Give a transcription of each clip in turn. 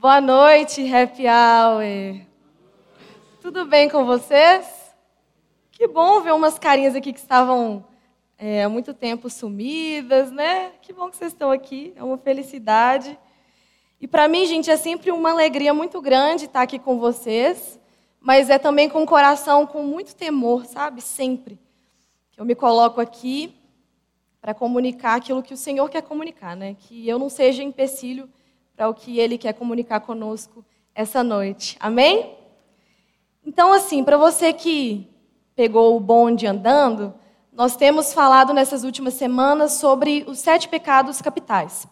Boa noite, Happy Hour. Tudo bem com vocês? Que bom ver umas carinhas aqui que estavam é, há muito tempo sumidas, né? Que bom que vocês estão aqui, é uma felicidade. E para mim, gente, é sempre uma alegria muito grande estar aqui com vocês, mas é também com o coração com muito temor, sabe? Sempre. Que eu me coloco aqui para comunicar aquilo que o Senhor quer comunicar, né? Que eu não seja empecilho para o que Ele quer comunicar conosco essa noite. Amém? Então, assim, para você que pegou o bonde andando, nós temos falado nessas últimas semanas sobre os sete pecados capitais.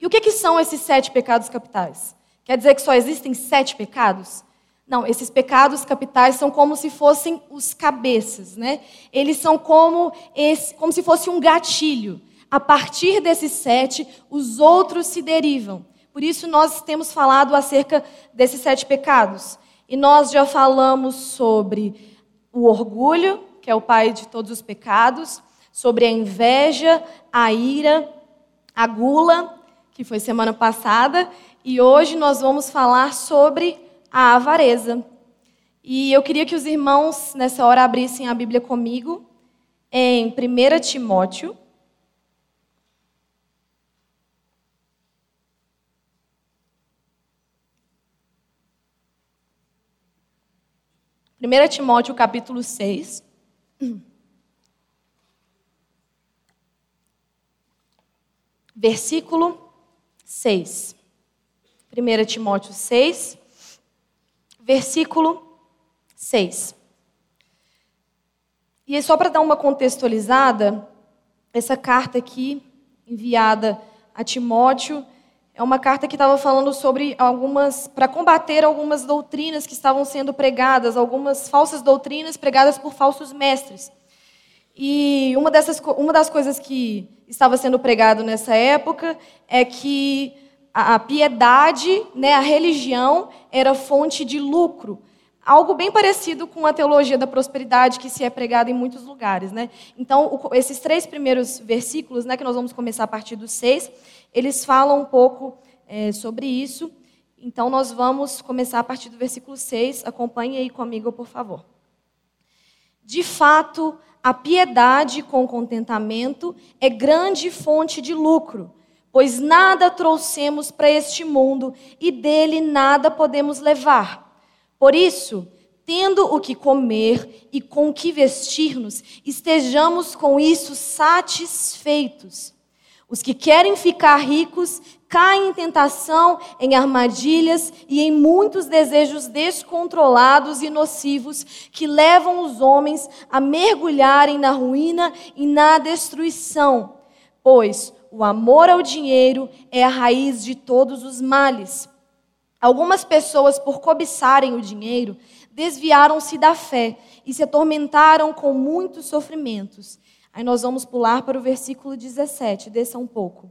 E o que, que são esses sete pecados capitais? Quer dizer que só existem sete pecados? Não, esses pecados capitais são como se fossem os cabeças, né? Eles são como, esse, como se fosse um gatilho. A partir desses sete, os outros se derivam. Por isso, nós temos falado acerca desses sete pecados. E nós já falamos sobre o orgulho, que é o pai de todos os pecados, sobre a inveja, a ira, a gula, que foi semana passada, e hoje nós vamos falar sobre a avareza. E eu queria que os irmãos nessa hora abrissem a Bíblia comigo em 1 Timóteo. Primeira Timóteo capítulo 6. Versículo 6. 1 Timóteo 6, versículo 6. E só para dar uma contextualizada, essa carta aqui, enviada a Timóteo, é uma carta que estava falando sobre algumas, para combater algumas doutrinas que estavam sendo pregadas, algumas falsas doutrinas pregadas por falsos mestres. E uma, dessas, uma das coisas que estava sendo pregado nessa época é que a, a piedade, né, a religião, era fonte de lucro. Algo bem parecido com a teologia da prosperidade que se é pregada em muitos lugares. Né? Então, esses três primeiros versículos, né, que nós vamos começar a partir dos seis, eles falam um pouco é, sobre isso. Então, nós vamos começar a partir do versículo 6. Acompanhe aí comigo, por favor. De fato, a piedade com contentamento é grande fonte de lucro, pois nada trouxemos para este mundo e dele nada podemos levar. Por isso, tendo o que comer e com o que vestir-nos, estejamos com isso satisfeitos. Os que querem ficar ricos caem em tentação, em armadilhas e em muitos desejos descontrolados e nocivos que levam os homens a mergulharem na ruína e na destruição. Pois o amor ao dinheiro é a raiz de todos os males. Algumas pessoas, por cobiçarem o dinheiro, desviaram-se da fé e se atormentaram com muitos sofrimentos. Aí nós vamos pular para o versículo 17, desça um pouco.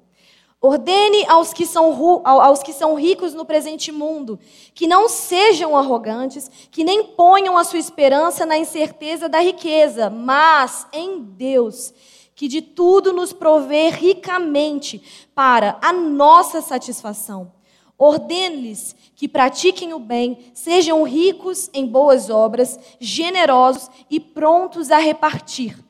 Ordene aos que, são, aos que são ricos no presente mundo que não sejam arrogantes, que nem ponham a sua esperança na incerteza da riqueza, mas em Deus, que de tudo nos provê ricamente para a nossa satisfação. Ordene-lhes que pratiquem o bem, sejam ricos em boas obras, generosos e prontos a repartir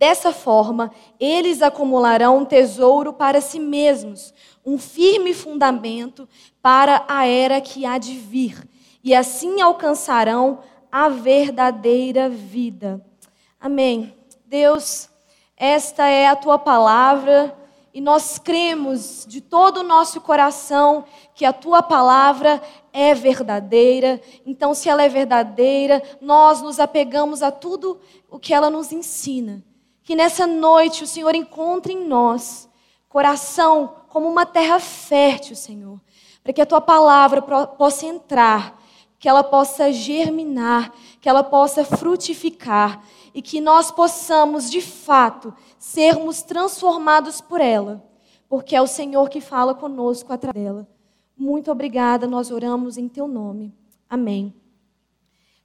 Dessa forma, eles acumularão um tesouro para si mesmos, um firme fundamento para a era que há de vir, e assim alcançarão a verdadeira vida. Amém. Deus, esta é a tua palavra e nós cremos de todo o nosso coração que a tua palavra é verdadeira. Então, se ela é verdadeira, nós nos apegamos a tudo o que ela nos ensina. Que nessa noite o Senhor encontre em nós coração como uma terra fértil, Senhor, para que a tua palavra possa entrar, que ela possa germinar, que ela possa frutificar e que nós possamos, de fato, sermos transformados por ela, porque é o Senhor que fala conosco através dela. Muito obrigada, nós oramos em teu nome. Amém.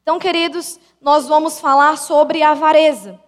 Então, queridos, nós vamos falar sobre a avareza.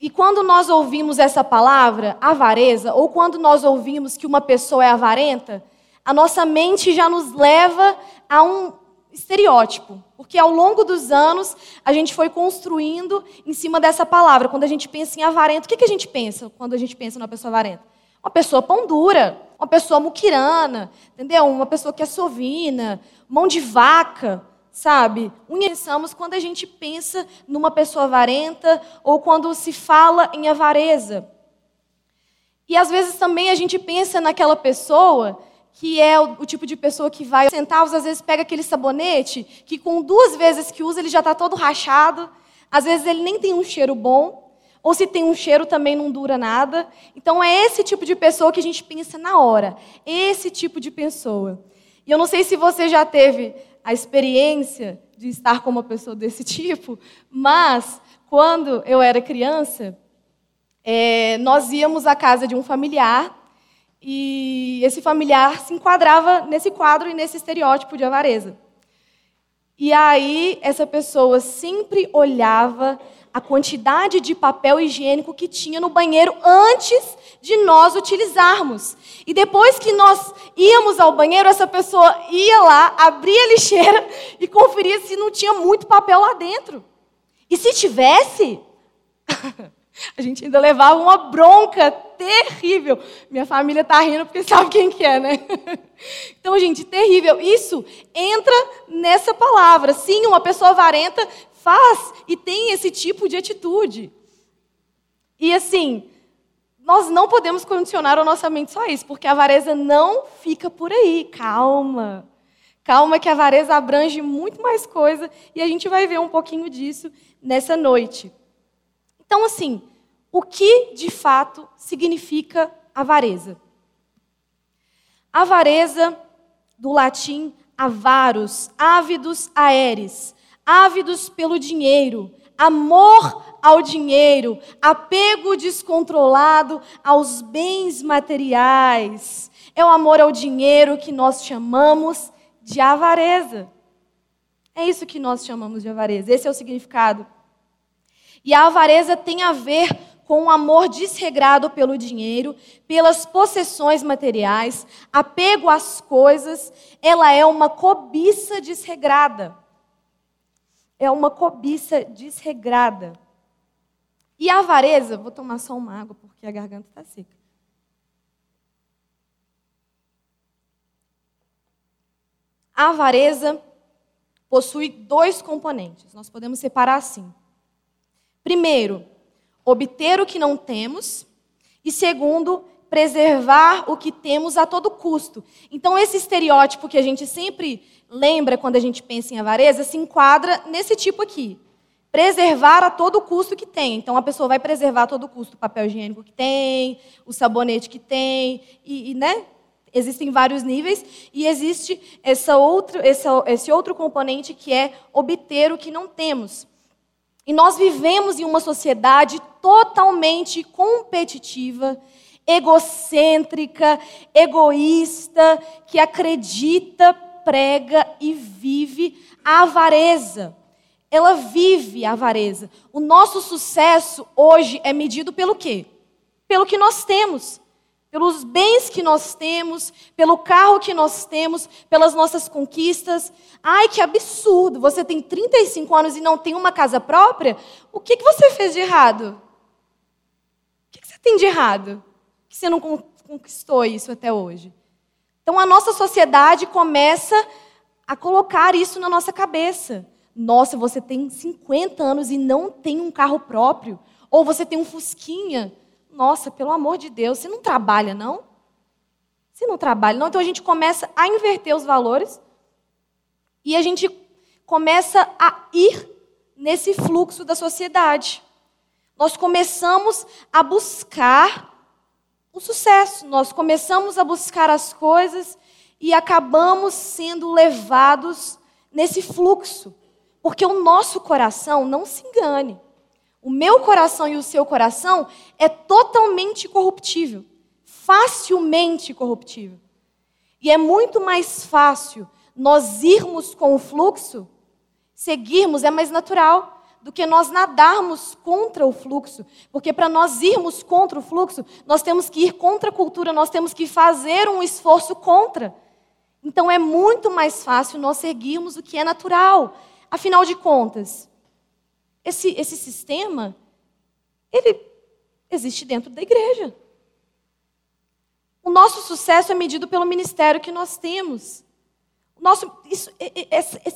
E quando nós ouvimos essa palavra, avareza, ou quando nós ouvimos que uma pessoa é avarenta, a nossa mente já nos leva a um estereótipo. Porque ao longo dos anos, a gente foi construindo em cima dessa palavra. Quando a gente pensa em avarento, o que, que a gente pensa quando a gente pensa numa pessoa avarenta? Uma pessoa pão dura, uma pessoa muquirana, entendeu? Uma pessoa que é sovina, mão de vaca sabe? Pensamos quando a gente pensa numa pessoa avarenta ou quando se fala em avareza. E às vezes também a gente pensa naquela pessoa que é o, o tipo de pessoa que vai centavos, às vezes pega aquele sabonete que com duas vezes que usa ele já está todo rachado, às vezes ele nem tem um cheiro bom, ou se tem um cheiro também não dura nada. Então é esse tipo de pessoa que a gente pensa na hora, esse tipo de pessoa. E eu não sei se você já teve a experiência de estar com uma pessoa desse tipo, mas quando eu era criança, é, nós íamos à casa de um familiar e esse familiar se enquadrava nesse quadro e nesse estereótipo de avareza. E aí essa pessoa sempre olhava a quantidade de papel higiênico que tinha no banheiro antes de nós utilizarmos. E depois que nós íamos ao banheiro, essa pessoa ia lá, abria a lixeira e conferia se não tinha muito papel lá dentro. E se tivesse, a gente ainda levava uma bronca terrível. Minha família está rindo porque sabe quem que é, né? Então, gente, terrível. Isso entra nessa palavra. Sim, uma pessoa avarenta faz e tem esse tipo de atitude. E assim, nós não podemos condicionar a nossa mente só a isso, porque a avareza não fica por aí. Calma. Calma que a avareza abrange muito mais coisa e a gente vai ver um pouquinho disso nessa noite. Então, assim, o que de fato significa avareza? Avareza, do latim avaros, ávidos aeres, ávidos pelo dinheiro, amor ao dinheiro, apego descontrolado aos bens materiais. É o amor ao dinheiro que nós chamamos de avareza. É isso que nós chamamos de avareza. Esse é o significado. E a avareza tem a ver com o amor desregrado pelo dinheiro, pelas possessões materiais, apego às coisas. Ela é uma cobiça desregrada é uma cobiça desregrada. E a avareza, vou tomar só uma água porque a garganta está seca. A avareza possui dois componentes, nós podemos separar assim. Primeiro, obter o que não temos, e segundo, preservar o que temos a todo custo. Então, esse estereótipo que a gente sempre lembra quando a gente pensa em avareza se enquadra nesse tipo aqui. Preservar a todo custo que tem. Então, a pessoa vai preservar a todo custo o papel higiênico que tem, o sabonete que tem, e, e né? Existem vários níveis, e existe essa outra, esse, esse outro componente que é obter o que não temos. E nós vivemos em uma sociedade totalmente competitiva, egocêntrica, egoísta, que acredita, prega e vive a avareza. Ela vive a avareza. O nosso sucesso hoje é medido pelo quê? Pelo que nós temos, pelos bens que nós temos, pelo carro que nós temos, pelas nossas conquistas. Ai, que absurdo! Você tem 35 anos e não tem uma casa própria? O que, que você fez de errado? O que, que você tem de errado? Que você não conquistou isso até hoje? Então a nossa sociedade começa a colocar isso na nossa cabeça. Nossa, você tem 50 anos e não tem um carro próprio. Ou você tem um Fusquinha. Nossa, pelo amor de Deus, você não trabalha, não? Você não trabalha, não? Então a gente começa a inverter os valores e a gente começa a ir nesse fluxo da sociedade. Nós começamos a buscar o sucesso. Nós começamos a buscar as coisas e acabamos sendo levados nesse fluxo. Porque o nosso coração, não se engane, o meu coração e o seu coração é totalmente corruptível, facilmente corruptível. E é muito mais fácil nós irmos com o fluxo, seguirmos, é mais natural do que nós nadarmos contra o fluxo. Porque para nós irmos contra o fluxo, nós temos que ir contra a cultura, nós temos que fazer um esforço contra. Então é muito mais fácil nós seguirmos o que é natural. Afinal de contas, esse, esse sistema, ele existe dentro da igreja. O nosso sucesso é medido pelo ministério que nós temos. Nosso, isso, esse, esse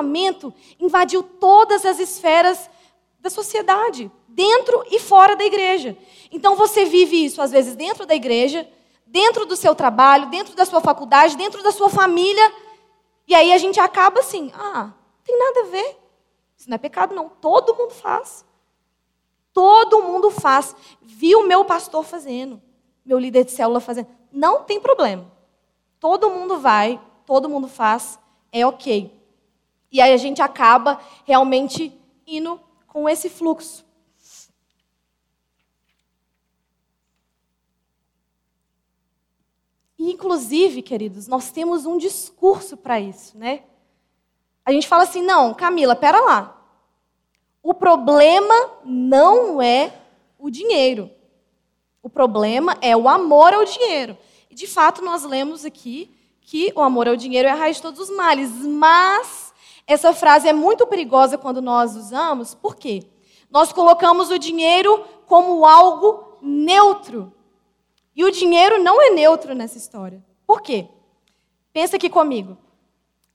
pensamento invadiu todas as esferas da sociedade, dentro e fora da igreja. Então você vive isso, às vezes, dentro da igreja, dentro do seu trabalho, dentro da sua faculdade, dentro da sua família. E aí a gente acaba assim: ah, tem nada a ver. Isso não é pecado, não. Todo mundo faz. Todo mundo faz. Vi o meu pastor fazendo meu líder de célula fazendo. Não tem problema. Todo mundo vai, todo mundo faz, é ok. E aí a gente acaba realmente indo com esse fluxo. E, inclusive, queridos, nós temos um discurso para isso, né? A gente fala assim: não, Camila, pera lá. O problema não é o dinheiro. O problema é o amor ao dinheiro. E de fato nós lemos aqui que o amor ao dinheiro é a raiz de todos os males. Mas essa frase é muito perigosa quando nós usamos, por quê? Nós colocamos o dinheiro como algo neutro. E o dinheiro não é neutro nessa história. Por quê? Pensa aqui comigo.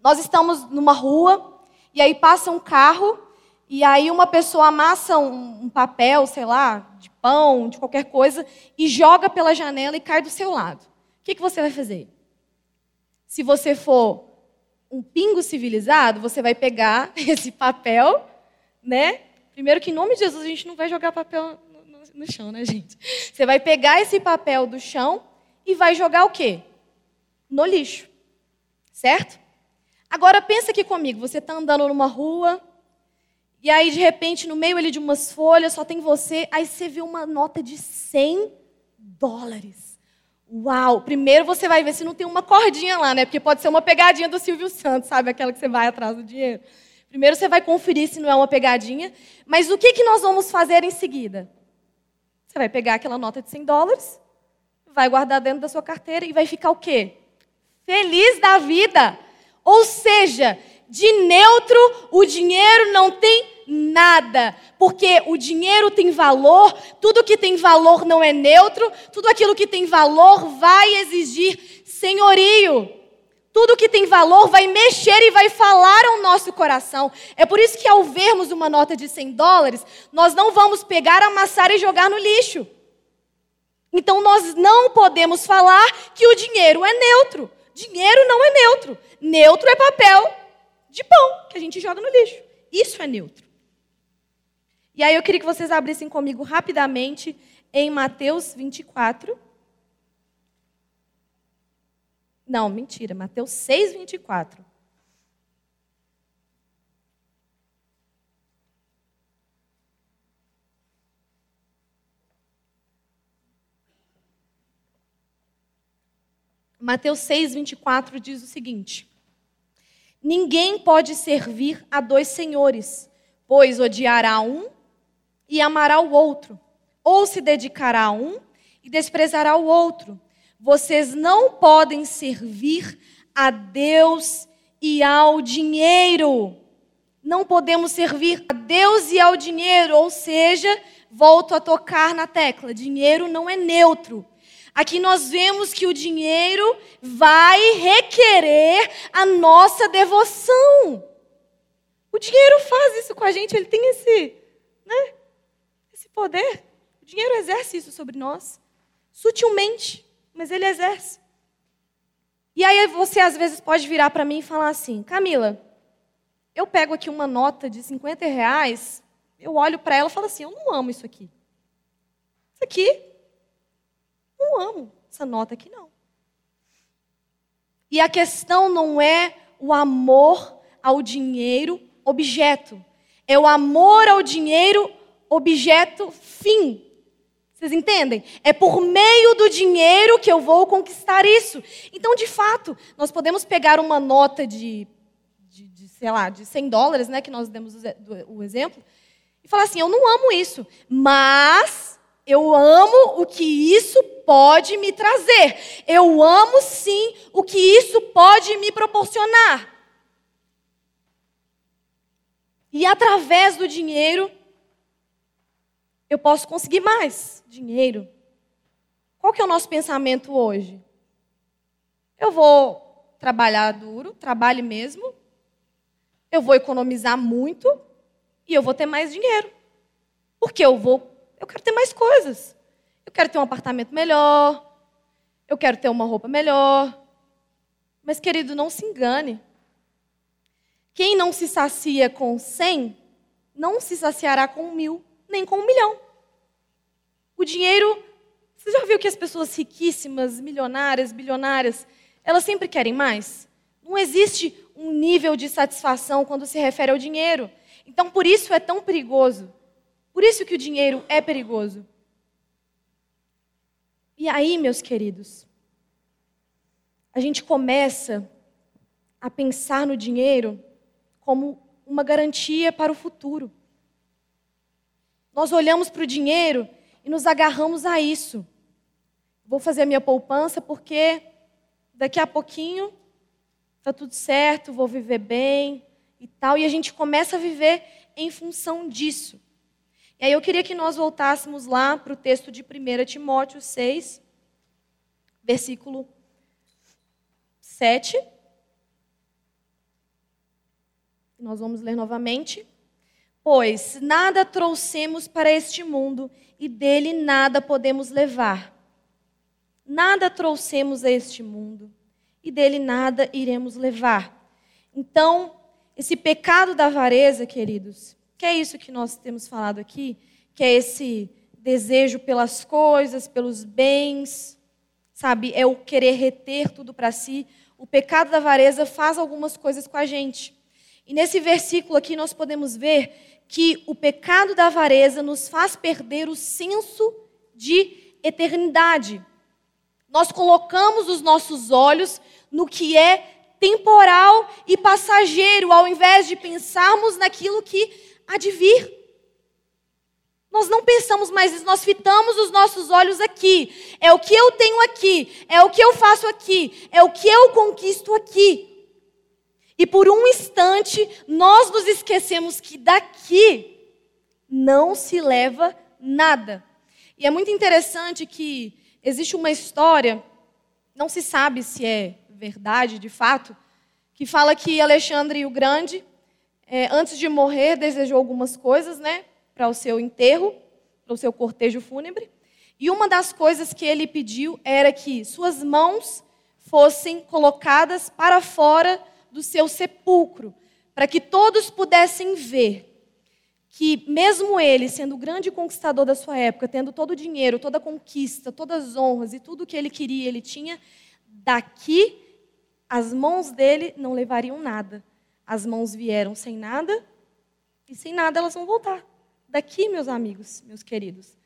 Nós estamos numa rua e aí passa um carro e aí uma pessoa amassa um, papel, sei lá, de pão, de qualquer coisa, e joga pela janela e cai do seu lado. O que, que você vai fazer? Se você for um pingo civilizado, você vai pegar esse papel, né? Primeiro que em nome de Jesus a gente não vai jogar papel no, no, chão, né, gente? Você vai pegar esse papel do chão e vai jogar o quê? No lixo. Certo? Agora pensa aqui comigo, você está andando numa rua, e aí, de repente, no meio ali de umas folhas, só tem você. Aí você vê uma nota de 100 dólares. Uau! Primeiro você vai ver se não tem uma cordinha lá, né? Porque pode ser uma pegadinha do Silvio Santos, sabe? Aquela que você vai atrás do dinheiro. Primeiro você vai conferir se não é uma pegadinha. Mas o que, que nós vamos fazer em seguida? Você vai pegar aquela nota de 100 dólares, vai guardar dentro da sua carteira e vai ficar o quê? Feliz da vida. Ou seja, de neutro o dinheiro não tem nada, porque o dinheiro tem valor, tudo que tem valor não é neutro, tudo aquilo que tem valor vai exigir senhorio. Tudo que tem valor vai mexer e vai falar ao nosso coração. É por isso que ao vermos uma nota de 100 dólares, nós não vamos pegar, amassar e jogar no lixo. Então nós não podemos falar que o dinheiro é neutro. Dinheiro não é neutro. Neutro é papel de pão que a gente joga no lixo. Isso é neutro. E aí eu queria que vocês abrissem comigo rapidamente em Mateus 24. Não, mentira, Mateus 6, 24. Mateus 6, 24 diz o seguinte: Ninguém pode servir a dois senhores, pois odiará um e amará o outro, ou se dedicará a um e desprezará o outro. Vocês não podem servir a Deus e ao dinheiro. Não podemos servir a Deus e ao dinheiro, ou seja, volto a tocar na tecla: dinheiro não é neutro. Aqui nós vemos que o dinheiro vai requerer a nossa devoção. O dinheiro faz isso com a gente, ele tem esse, né? Poder. O dinheiro exerce isso sobre nós, sutilmente, mas ele exerce. E aí você às vezes pode virar para mim e falar assim, Camila, eu pego aqui uma nota de 50 reais, eu olho para ela e falo assim, eu não amo isso aqui. Isso aqui, não amo essa nota aqui não. E a questão não é o amor ao dinheiro objeto, é o amor ao dinheiro objeto fim. Vocês entendem? É por meio do dinheiro que eu vou conquistar isso. Então, de fato, nós podemos pegar uma nota de, de, de sei lá, de 100 dólares, né, que nós demos o exemplo, e falar assim: eu não amo isso, mas eu amo o que isso pode me trazer. Eu amo sim o que isso pode me proporcionar. E através do dinheiro, eu posso conseguir mais dinheiro. Qual que é o nosso pensamento hoje? Eu vou trabalhar duro, trabalhe mesmo. Eu vou economizar muito e eu vou ter mais dinheiro. Porque eu vou, eu quero ter mais coisas. Eu quero ter um apartamento melhor. Eu quero ter uma roupa melhor. Mas querido, não se engane. Quem não se sacia com cem, não se saciará com mil, nem com um milhão. O dinheiro, você já viu que as pessoas riquíssimas, milionárias, bilionárias, elas sempre querem mais? Não existe um nível de satisfação quando se refere ao dinheiro. Então, por isso é tão perigoso. Por isso que o dinheiro é perigoso. E aí, meus queridos, a gente começa a pensar no dinheiro como uma garantia para o futuro. Nós olhamos para o dinheiro e nos agarramos a isso. Vou fazer a minha poupança porque daqui a pouquinho está tudo certo, vou viver bem e tal. E a gente começa a viver em função disso. E aí eu queria que nós voltássemos lá para o texto de 1 Timóteo 6, versículo 7. Nós vamos ler novamente. Pois nada trouxemos para este mundo e dele nada podemos levar. Nada trouxemos a este mundo e dele nada iremos levar. Então, esse pecado da avareza, queridos, que é isso que nós temos falado aqui, que é esse desejo pelas coisas, pelos bens, sabe? É o querer reter tudo para si. O pecado da avareza faz algumas coisas com a gente. E nesse versículo aqui nós podemos ver que o pecado da avareza nos faz perder o senso de eternidade. Nós colocamos os nossos olhos no que é temporal e passageiro, ao invés de pensarmos naquilo que há de vir. Nós não pensamos mais isso, nós fitamos os nossos olhos aqui. É o que eu tenho aqui, é o que eu faço aqui, é o que eu conquisto aqui. E por um instante, nós nos esquecemos que daqui não se leva nada. E é muito interessante que existe uma história, não se sabe se é verdade de fato, que fala que Alexandre o Grande, é, antes de morrer, desejou algumas coisas, né, para o seu enterro, para o seu cortejo fúnebre. E uma das coisas que ele pediu era que suas mãos fossem colocadas para fora do seu sepulcro, para que todos pudessem ver que, mesmo ele, sendo o grande conquistador da sua época, tendo todo o dinheiro, toda a conquista, todas as honras e tudo o que ele queria, ele tinha, daqui as mãos dele não levariam nada. As mãos vieram sem nada e sem nada elas vão voltar. Daqui, meus amigos, meus queridos,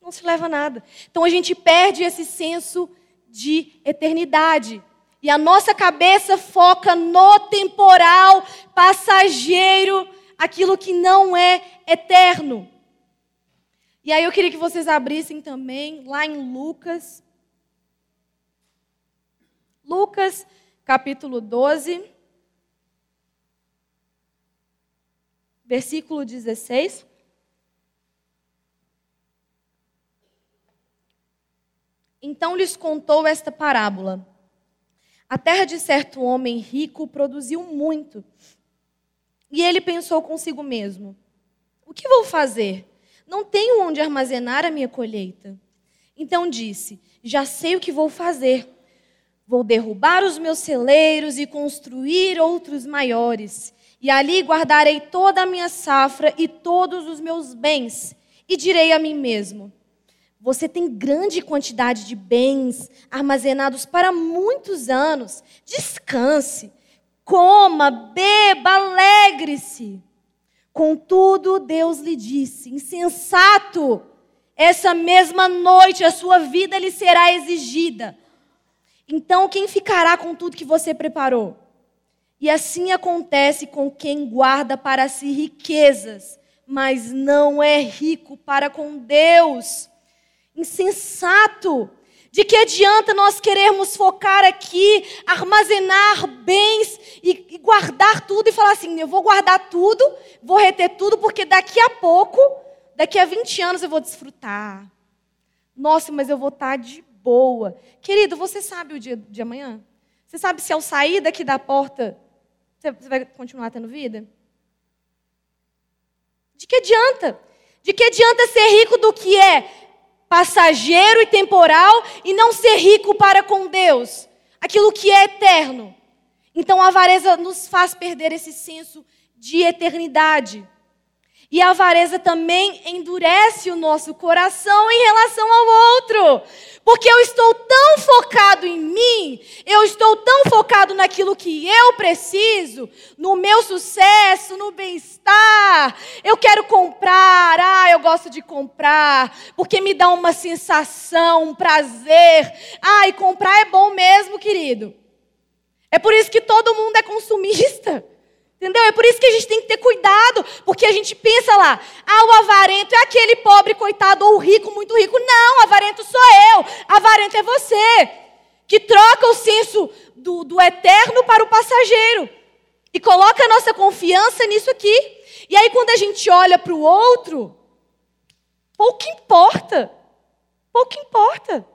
não se leva nada. Então a gente perde esse senso de eternidade. E a nossa cabeça foca no temporal, passageiro, aquilo que não é eterno. E aí eu queria que vocês abrissem também lá em Lucas. Lucas, capítulo 12, versículo 16. Então lhes contou esta parábola. A terra de certo homem rico produziu muito. E ele pensou consigo mesmo: O que vou fazer? Não tenho onde armazenar a minha colheita. Então disse: Já sei o que vou fazer. Vou derrubar os meus celeiros e construir outros maiores. E ali guardarei toda a minha safra e todos os meus bens. E direi a mim mesmo: você tem grande quantidade de bens armazenados para muitos anos. Descanse, coma, beba, alegre-se. Contudo, Deus lhe disse: insensato, essa mesma noite a sua vida lhe será exigida. Então, quem ficará com tudo que você preparou? E assim acontece com quem guarda para si riquezas, mas não é rico para com Deus. Insensato. De que adianta nós querermos focar aqui, armazenar bens e, e, guardar tudo e falar assim: eu vou guardar tudo, vou reter tudo, porque daqui a pouco, daqui a 20 anos eu vou desfrutar. Nossa, mas eu vou estar de boa. Querido, você sabe o dia de amanhã? Você sabe se ao sair daqui da porta, você vai continuar tendo vida? De que adianta? De que adianta ser rico do que é passageiro e temporal e não ser rico para com Deus? Aquilo que é eterno. Então a avareza nos faz perder esse senso de eternidade. E a avareza também endurece o nosso coração em relação ao outro. Porque eu estou tão focado em mim, eu estou tão focado naquilo que eu preciso, no meu sucesso, no bem-estar. Eu quero comprar, ah, eu gosto de comprar, porque me dá uma sensação, um prazer. Ah, e comprar é bom mesmo, querido. É por isso que todo mundo é consumista. Entendeu? É por isso que a gente tem que ter cuidado, porque a gente pensa lá, ah, o avarento é aquele pobre coitado ou rico muito rico. Não, avarento sou eu, avarento é você, que troca o senso do, do eterno para o passageiro e coloca a nossa confiança nisso aqui. E aí, quando a gente olha para o outro, pouco importa, pouco importa.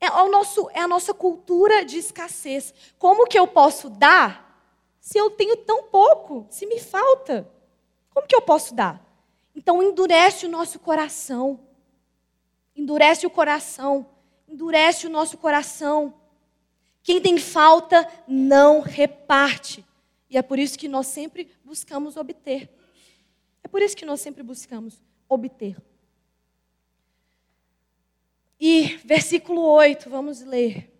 É, o nosso, é a nossa cultura de escassez. Como que eu posso dar se eu tenho tão pouco, se me falta? Como que eu posso dar? Então endurece o nosso coração. Endurece o coração. Endurece o nosso coração. Quem tem falta não reparte. E é por isso que nós sempre buscamos obter. É por isso que nós sempre buscamos obter. E versículo 8, vamos ler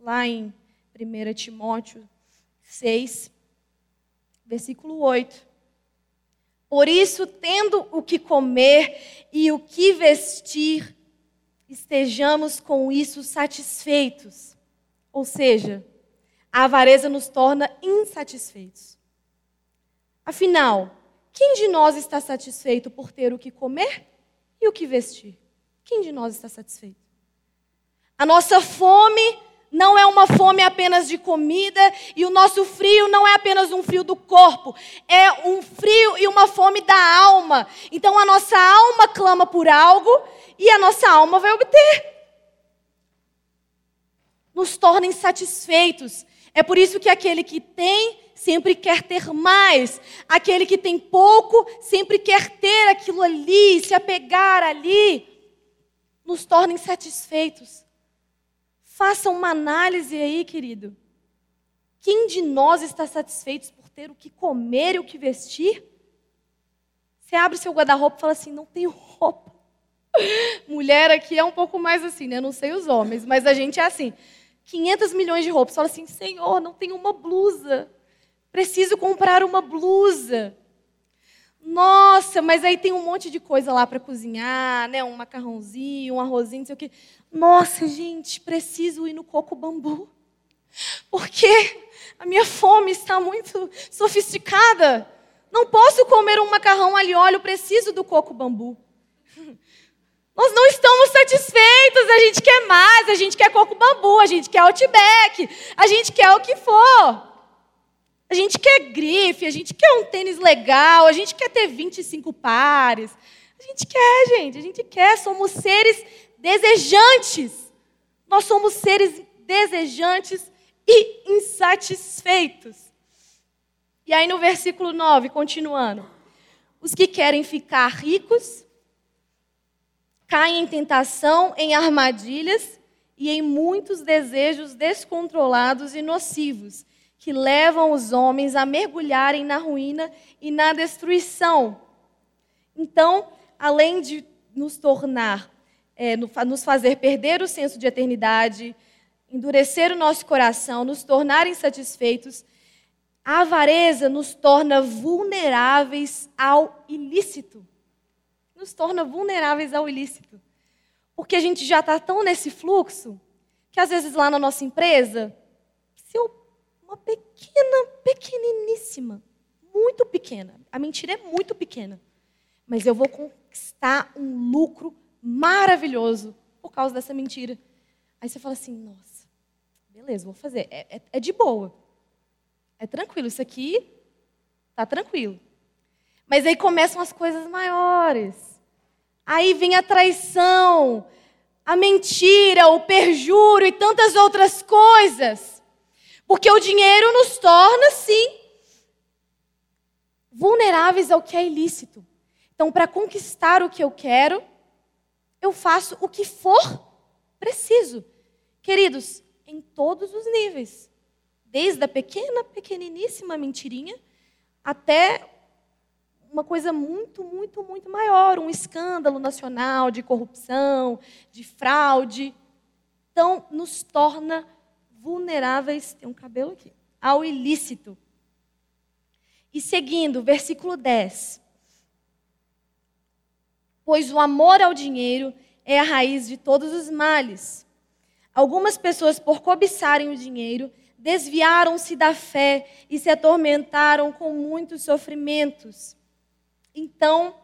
lá em 1 Timóteo 6 versículo 8. Por isso, tendo o que comer e o que vestir, estejamos com isso satisfeitos. Ou seja, a avareza nos torna insatisfeitos. Afinal, quem de nós está satisfeito por ter o que comer e o que vestir? Quem de nós está satisfeito? A nossa fome não é uma fome apenas de comida e o nosso frio não é apenas um frio do corpo, é um frio e uma fome da alma. Então a nossa alma clama por algo e a nossa alma vai obter. Nos torna insatisfeitos. É por isso que aquele que tem sempre quer ter mais, aquele que tem pouco sempre quer ter aquilo ali, se apegar ali, nos torna insatisfeitos. Faça uma análise aí, querido. Quem de nós está satisfeito por ter o que comer e o que vestir? Você abre seu guarda-roupa e fala assim: não tenho roupa. Mulher aqui é um pouco mais assim, né? Não sei os homens, mas a gente é assim. 500 milhões de roupas. Fala assim: Senhor, não tenho uma blusa. Preciso comprar uma blusa. Nossa, mas aí tem um monte de coisa lá para cozinhar, né? Um macarrãozinho, um arrozinho, não sei o quê. Nossa, gente, preciso ir no coco bambu. Porque a minha fome está muito sofisticada. Não posso comer um macarrão ali óleo, preciso do coco bambu. Nós não estamos satisfeitos, a gente quer mais, a gente quer coco bambu, a gente quer outback, a gente quer o que for. A gente quer grife, a gente quer um tênis legal, a gente quer ter 25 pares. A gente quer, gente, a gente quer. Somos seres desejantes. Nós somos seres desejantes e insatisfeitos. E aí no versículo 9, continuando. Os que querem ficar ricos caem em tentação, em armadilhas e em muitos desejos descontrolados e nocivos que levam os homens a mergulharem na ruína e na destruição. Então, além de nos tornar, é, nos fazer perder o senso de eternidade, endurecer o nosso coração, nos tornar insatisfeitos, a avareza nos torna vulneráveis ao ilícito. Nos torna vulneráveis ao ilícito. Porque a gente já está tão nesse fluxo que às vezes lá na nossa empresa, se eu uma pequena, pequeniníssima muito pequena. A mentira é muito pequena. Mas eu vou conquistar um lucro maravilhoso por causa dessa mentira. Aí você fala assim: nossa, beleza, vou fazer. É, é, é de boa. É tranquilo. Isso aqui tá tranquilo. Mas aí começam as coisas maiores. Aí vem a traição, a mentira, o perjúrio e tantas outras coisas. Porque o dinheiro nos torna, sim, vulneráveis ao que é ilícito. Então, para conquistar o que eu quero, eu faço o que for preciso. Queridos, em todos os níveis. Desde a pequena, pequeniníssima mentirinha até uma coisa muito, muito, muito maior, um escândalo nacional de corrupção, de fraude. Então, nos torna vulneráveis, tem um cabelo aqui, ao ilícito. E seguindo, versículo 10. Pois o amor ao dinheiro é a raiz de todos os males. Algumas pessoas, por cobiçarem o dinheiro, desviaram-se da fé e se atormentaram com muitos sofrimentos. Então,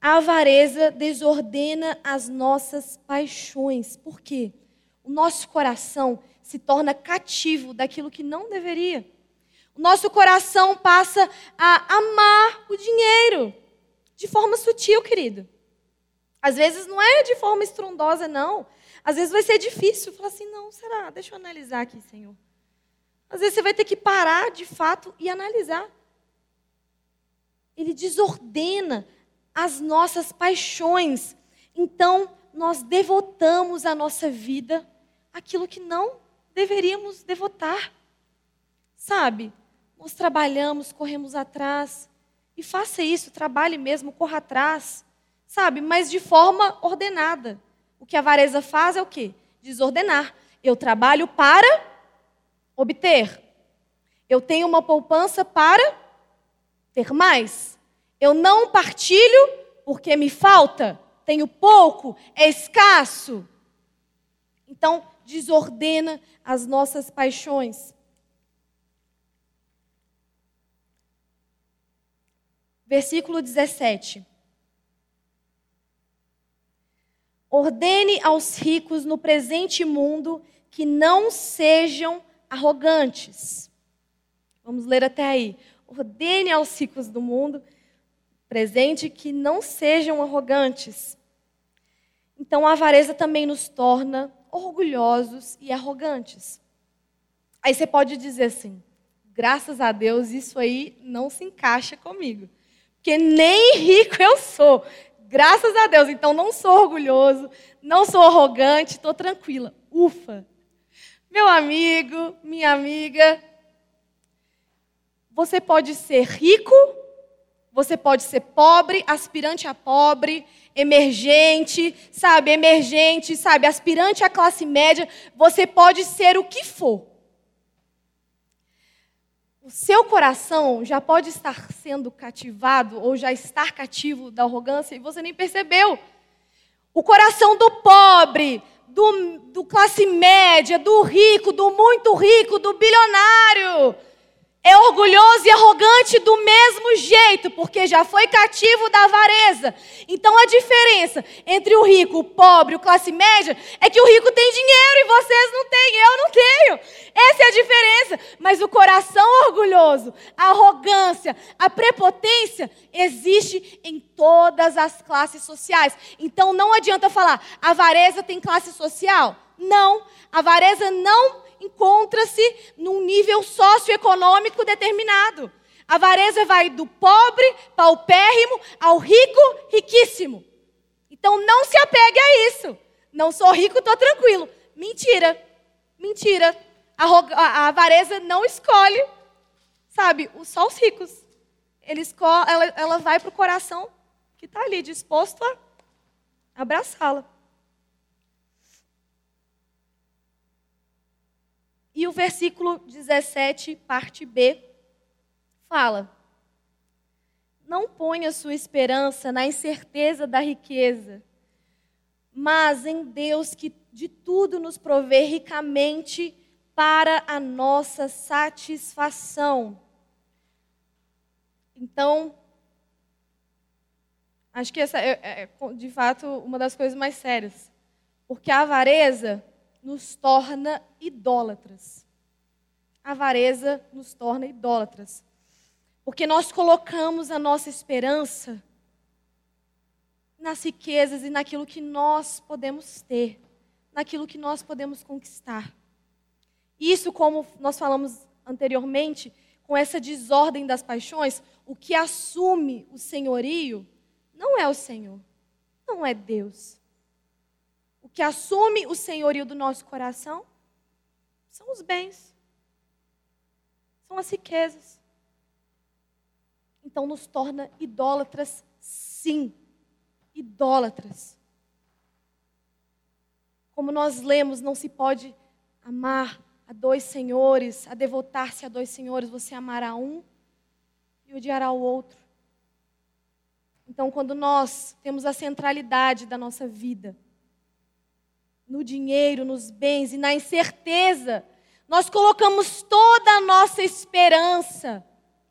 a avareza desordena as nossas paixões. Por quê? O nosso coração se torna cativo daquilo que não deveria. O nosso coração passa a amar o dinheiro de forma sutil, querido. Às vezes não é de forma estrondosa, não. Às vezes vai ser difícil. Falar assim, não, será? Deixa eu analisar aqui, Senhor. Às vezes você vai ter que parar de fato e analisar. Ele desordena as nossas paixões. Então, nós devotamos a nossa vida aquilo que não deveríamos devotar. Sabe? Nós trabalhamos, corremos atrás. E faça isso, trabalhe mesmo, corra atrás. Sabe? Mas de forma ordenada. O que a avareza faz é o quê? Desordenar. Eu trabalho para obter. Eu tenho uma poupança para ter mais. Eu não partilho porque me falta, tenho pouco, é escasso. Então, desordena as nossas paixões. Versículo 17. Ordene aos ricos no presente mundo que não sejam arrogantes. Vamos ler até aí. Ordene aos ricos do mundo presente que não sejam arrogantes. Então a avareza também nos torna orgulhosos e arrogantes. Aí você pode dizer assim: graças a Deus isso aí não se encaixa comigo. Porque nem rico eu sou. Graças a Deus. Então não sou orgulhoso, não sou arrogante, estou tranquila. Ufa! Meu amigo, minha amiga, você pode ser rico, você pode ser pobre, aspirante a pobre, emergente, sabe, emergente, sabe, aspirante à classe média, você pode ser o que for. O seu coração já pode estar sendo cativado ou já estar cativo da arrogância e você nem percebeu. O coração do pobre, do, do classe média, do rico, do muito rico, do bilionário. É orgulhoso e arrogante do mesmo jeito, porque já foi cativo da avareza. Então a diferença entre o rico, o pobre, o classe média, é que o rico tem dinheiro e vocês não têm, eu não tenho. Essa é a diferença. Mas o coração orgulhoso, a arrogância, a prepotência existe em todas as classes sociais. Então não adianta falar, avareza tem classe social. Não, a avareza não encontra-se num nível socioeconômico determinado. A avareza vai do pobre, paupérrimo, ao rico, riquíssimo. Então não se apegue a isso. Não sou rico, estou tranquilo. Mentira. Mentira. A, a, avareza não escolhe, sabe, só os ricos. Escolhe, ela, ela vai para o coração que está ali, disposto a abraçá-la. E o versículo 17, parte B, fala: Não ponha sua esperança na incerteza da riqueza, mas em Deus que de tudo nos provê ricamente para a nossa satisfação. Então, acho que essa é, é, é, de fato, uma das coisas mais sérias. Porque a avareza nos torna idólatras. A avareza nos torna idólatras. Porque nós colocamos a nossa esperança nas riquezas e naquilo que nós podemos ter, naquilo que nós podemos conquistar. Isso, como nós falamos anteriormente, com essa desordem das paixões, o que assume o senhorio não é o Senhor, não é Deus. Que assume o senhorio do nosso coração são os bens, são as riquezas. Então nos torna idólatras, sim, idólatras. Como nós lemos, não se pode amar a dois senhores, a devotar-se a dois senhores, você amará um e odiará o outro. Então, quando nós temos a centralidade da nossa vida no dinheiro, nos bens e na incerteza, nós colocamos toda a nossa esperança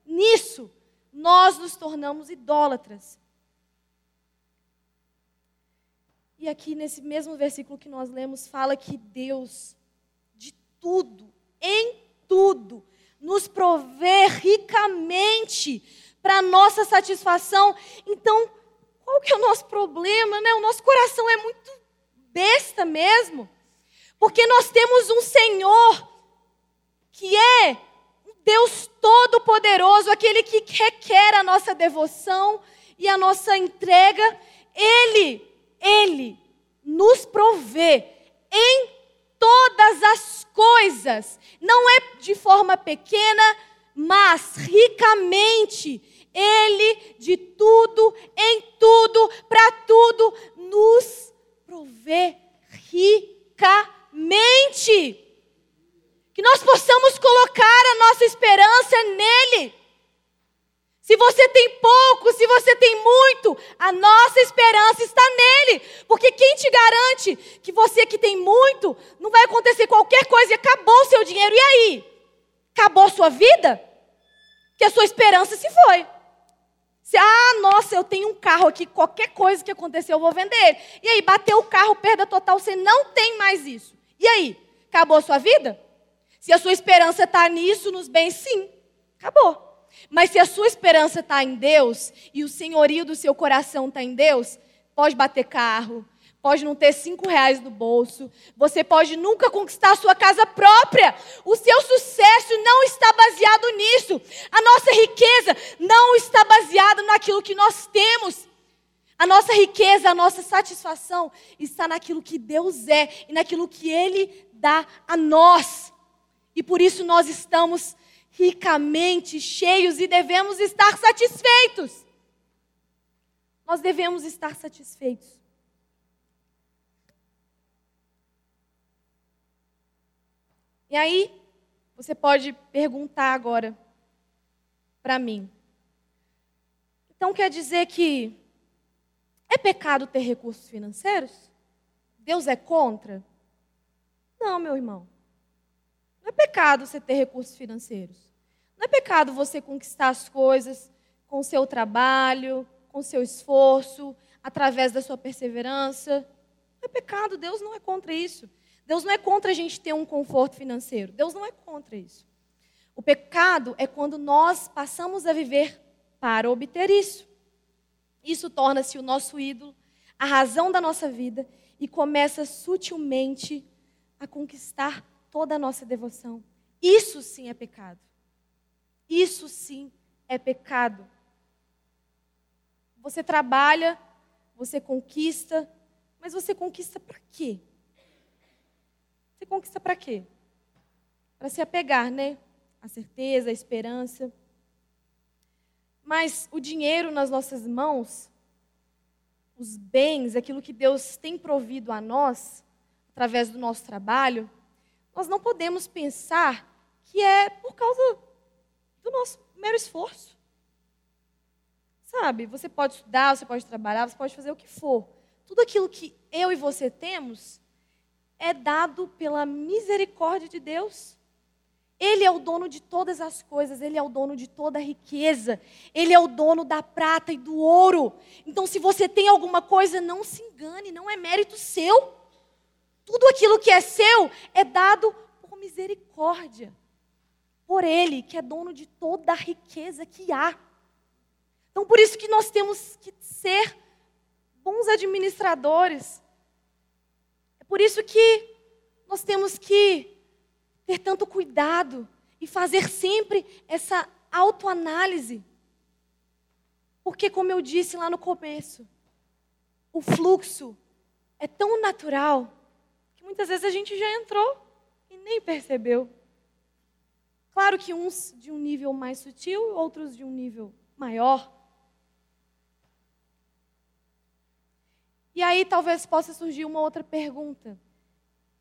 nisso, nós nos tornamos idólatras. E aqui nesse mesmo versículo que nós lemos, fala que Deus tudo, em tudo, nos prover ricamente para nossa satisfação. Então, qual que é o nosso problema, né? O nosso coração é muito besta mesmo. Porque nós temos um Senhor que é Deus todo-poderoso, aquele que requer a nossa devoção e a nossa entrega. Ele, ele nos provê em todas as coisas, não é de forma pequena, mas ricamente. Ele de tudo, em tudo, para tudo, nos provê ricamente. Que nós possamos colocar a nossa esperança nele. Se você tem pouco, se você tem muito, a nossa esperança está nele. Porque quem te garante que você que tem muito, não vai acontecer qualquer coisa e acabou o seu dinheiro. E aí? Acabou a sua vida? Que a sua esperança se foi. Se, ah, nossa, eu tenho um carro aqui, qualquer coisa que acontecer eu vou vender. E aí, bateu o carro, perda total, você não tem mais isso. E aí? Acabou a sua vida? Se a sua esperança está nisso, nos bens, sim. Acabou. Mas se a sua esperança está em Deus e o senhorio do seu coração está em Deus, pode bater carro, pode não ter cinco reais no bolso, você pode nunca conquistar a sua casa própria. O seu sucesso não está baseado nisso. A nossa riqueza não está baseada naquilo que nós temos. A nossa riqueza, a nossa satisfação está naquilo que Deus é e naquilo que Ele dá a nós. E por isso nós estamos ricamente cheios e devemos estar satisfeitos. Nós devemos estar satisfeitos. E aí, você pode perguntar agora para mim. Então quer dizer que é pecado ter recursos financeiros? Deus é contra? Não, meu irmão. Não é pecado você ter recursos financeiros. Não é pecado você conquistar as coisas com o seu trabalho, com o seu esforço, através da sua perseverança. Não é pecado, Deus não é contra isso. Deus não é contra a gente ter um conforto financeiro. Deus não é contra isso. O pecado é quando nós passamos a viver para obter isso. Isso torna-se o nosso ídolo, a razão da nossa vida e começa sutilmente a conquistar toda a nossa devoção. Isso sim é pecado. Isso sim é pecado. Você trabalha, você conquista, mas você conquista para quê? Conquista para quê? Para se apegar, né? A certeza, a esperança. Mas o dinheiro nas nossas mãos, os bens, aquilo que Deus tem provido a nós, através do nosso trabalho, nós não podemos pensar que é por causa do nosso mero esforço. Sabe, você pode estudar, você pode trabalhar, você pode fazer o que for. Tudo aquilo que eu e você temos é dado pela misericórdia de Deus. Ele é o dono de todas as coisas, ele é o dono de toda a riqueza, ele é o dono da prata e do ouro. Então, se você tem alguma coisa, não se engane, não é mérito seu. Tudo aquilo que é seu é dado por misericórdia, por ele, que é dono de toda a riqueza que há. Então, por isso que nós temos que ser bons administradores. Por isso que nós temos que ter tanto cuidado e fazer sempre essa autoanálise. Porque, como eu disse lá no começo, o fluxo é tão natural que muitas vezes a gente já entrou e nem percebeu. Claro que uns de um nível mais sutil outros de um nível maior. E aí talvez possa surgir uma outra pergunta.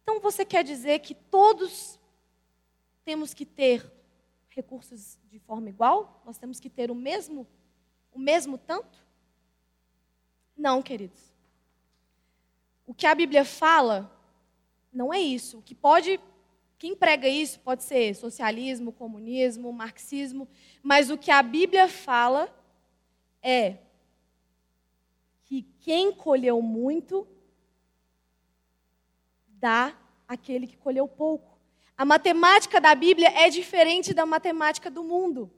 Então você quer dizer que todos temos que ter recursos de forma igual? Nós temos que ter o mesmo, o mesmo tanto? Não, queridos. O que a Bíblia fala não é isso. O que pode, quem prega isso pode ser socialismo, comunismo, marxismo, mas o que a Bíblia fala é que quem colheu muito dá aquele que colheu pouco. A matemática da Bíblia é diferente da matemática do mundo.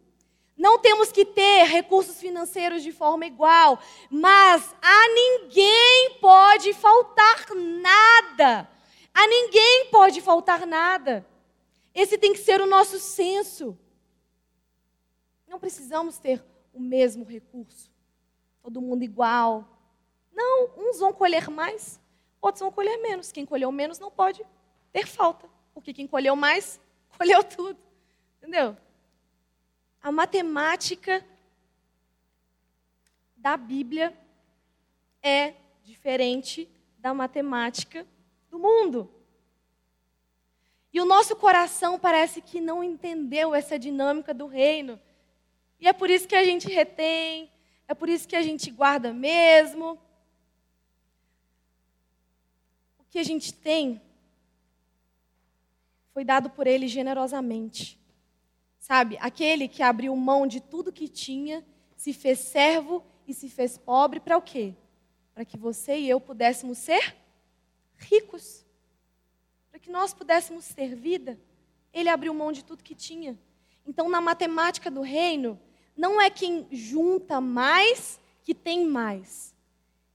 Não temos que ter recursos financeiros de forma igual, mas a ninguém pode faltar nada. A ninguém pode faltar nada. Esse tem que ser o nosso senso. Não precisamos ter o mesmo recurso, todo mundo igual. Não, uns vão colher mais, outros vão colher menos. Quem colheu menos não pode ter falta. Porque quem colheu mais, colheu tudo. Entendeu? A matemática da Bíblia é diferente da matemática do mundo. E o nosso coração parece que não entendeu essa dinâmica do reino. E é por isso que a gente retém, é por isso que a gente guarda mesmo. Que a gente tem foi dado por ele generosamente. Sabe, aquele que abriu mão de tudo que tinha, se fez servo e se fez pobre para o quê? Para que você e eu pudéssemos ser ricos. Para que nós pudéssemos ter vida, ele abriu mão de tudo que tinha. Então, na matemática do reino, não é quem junta mais que tem mais.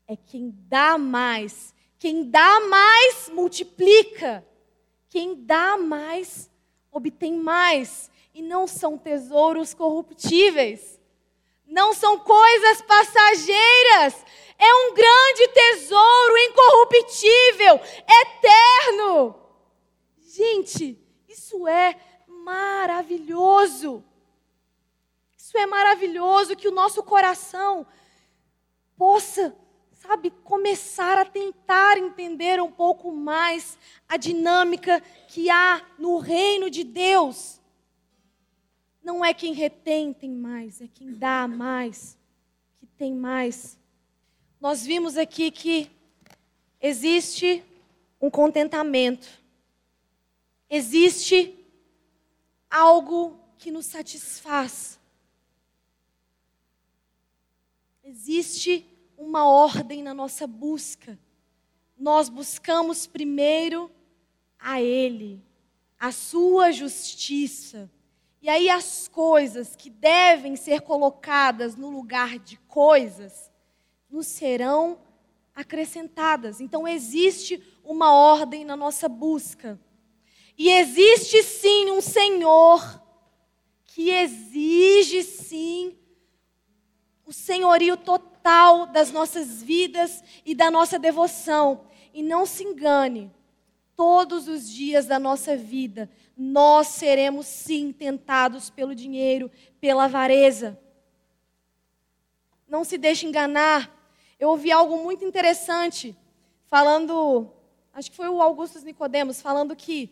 É quem dá mais. Quem dá mais multiplica. Quem dá mais, obtém mais. E não são tesouros corruptíveis. Não são coisas passageiras. É um grande tesouro incorruptível, eterno. Gente, isso é maravilhoso. Isso é maravilhoso que o nosso coração possa sabe, começar a tentar entender um pouco mais a dinâmica que há no reino de Deus. Não é quem retém tem mais, é quem dá mais que tem mais. Nós vimos aqui que existe um contentamento, existe algo que nos satisfaz. Existe uma ordem na nossa busca. Nós buscamos primeiro a Ele, a Sua justiça. E aí as coisas que devem ser colocadas no lugar de coisas nos serão acrescentadas. Então existe uma ordem na nossa busca. E existe sim um Senhor que exige sim o senhorio total total das nossas vidas e da nossa devoção. E não se engane, todos os dias da nossa vida, nós seremos sim tentados pelo dinheiro, pela avareza. Não se deixe enganar. Eu ouvi algo muito interessante falando, acho que foi o Augusto Nicodemos, falando que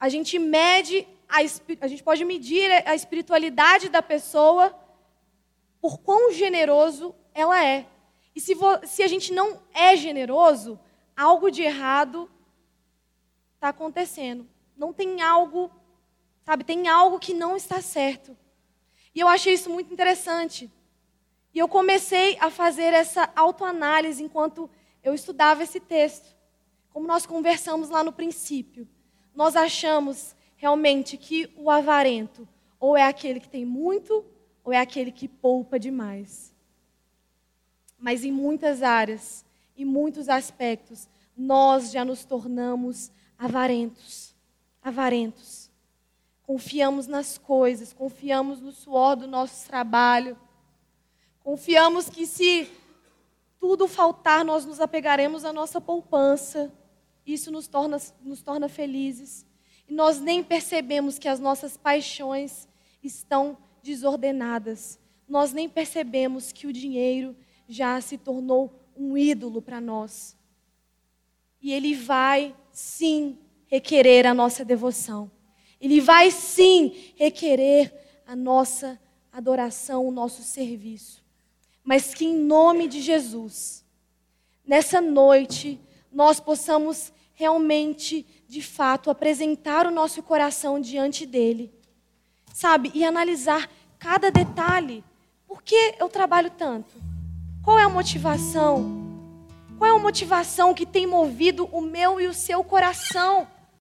a gente mede a, a gente pode medir a espiritualidade da pessoa por quão generoso ela é. E se, se a gente não é generoso, algo de errado está acontecendo. Não tem algo, sabe, tem algo que não está certo. E eu achei isso muito interessante. E eu comecei a fazer essa autoanálise enquanto eu estudava esse texto. Como nós conversamos lá no princípio, nós achamos realmente que o avarento ou é aquele que tem muito ou é aquele que poupa demais. Mas em muitas áreas, em muitos aspectos, nós já nos tornamos avarentos. Avarentos. Confiamos nas coisas, confiamos no suor do nosso trabalho. Confiamos que se tudo faltar, nós nos apegaremos à nossa poupança. Isso nos torna, nos torna felizes. E nós nem percebemos que as nossas paixões estão desordenadas. Nós nem percebemos que o dinheiro já se tornou um ídolo para nós. E ele vai, sim, requerer a nossa devoção. Ele vai, sim, requerer a nossa adoração, o nosso serviço. Mas que em nome de Jesus, nessa noite, nós possamos realmente, de fato, apresentar o nosso coração diante dele, sabe? E analisar cada detalhe. Por que eu trabalho tanto? Qual é a motivação? Qual é a motivação que tem movido o meu e o seu coração?